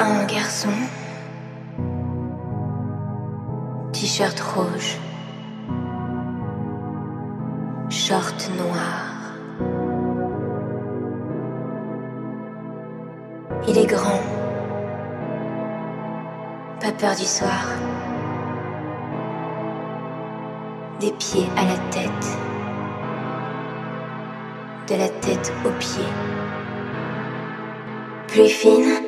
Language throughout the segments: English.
Un garçon. T-shirt rouge. Short noir. Il est grand. Pas peur du soir. Des pieds à la tête. De la tête aux pieds. Plus fine.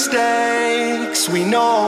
Mistakes, we know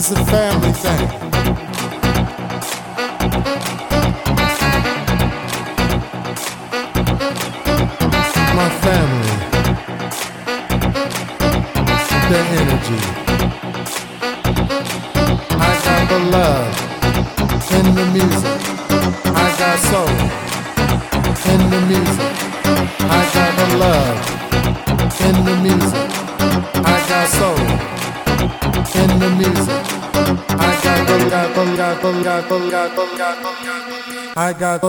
It's a family thing. My family, their energy. I got the love in the music. I got soul in the music. I got the love in the music. I got soul in the music. I got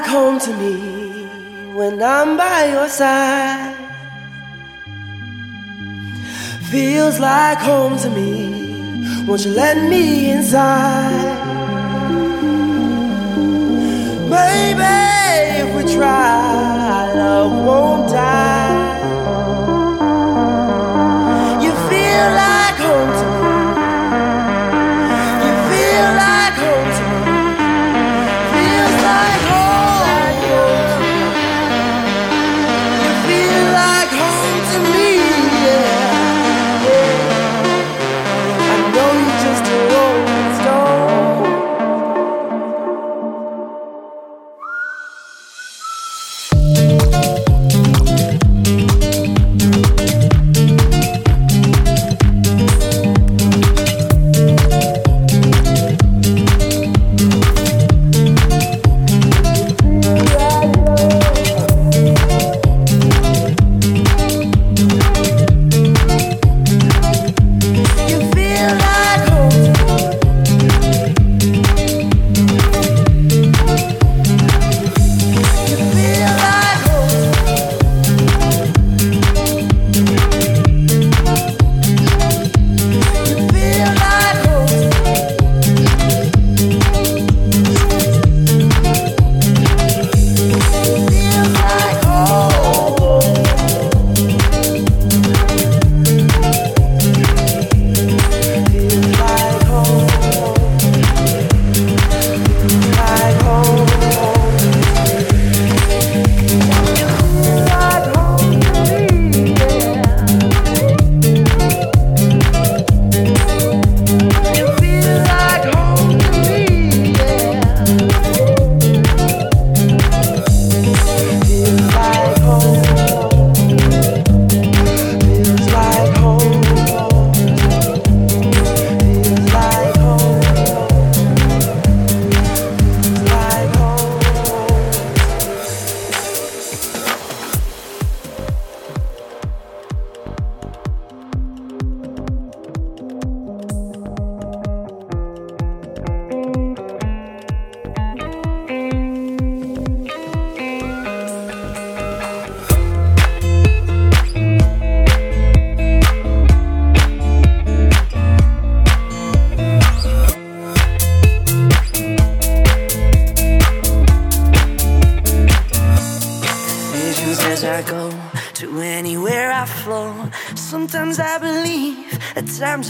Like home to me when I'm by your side. Feels like home to me. Won't you let me inside? Maybe if we try, love won't die.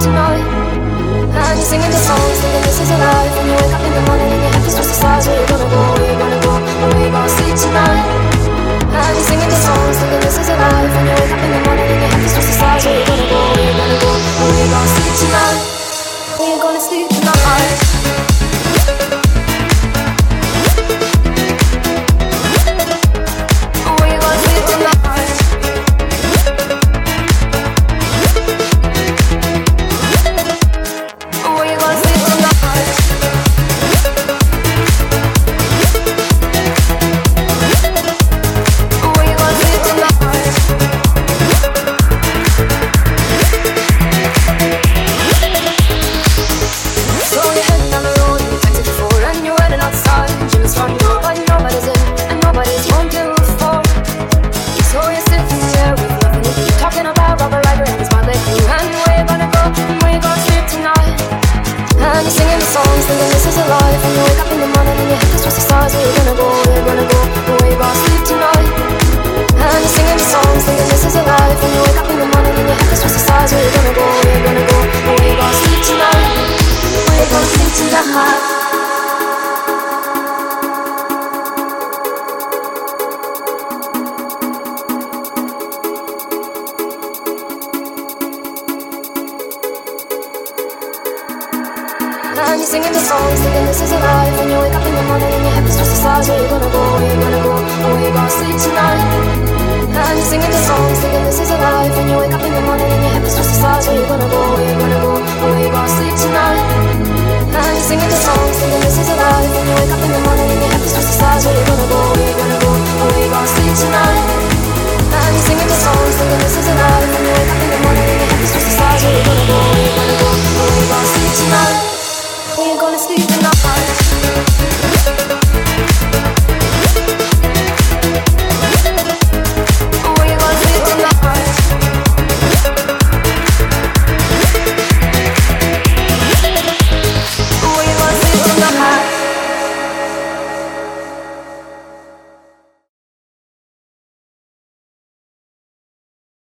tonight. And you're singing the songs, thinking this is you wake up in the morning and your head. Where you gonna go? Where you gonna go? Where you gonna sleep tonight? you singing the songs, thinking this is you wake up in the morning and your head. Where you gonna go? Where you gonna go? Where you gonna sleep tonight? Where you gonna sleep tonight?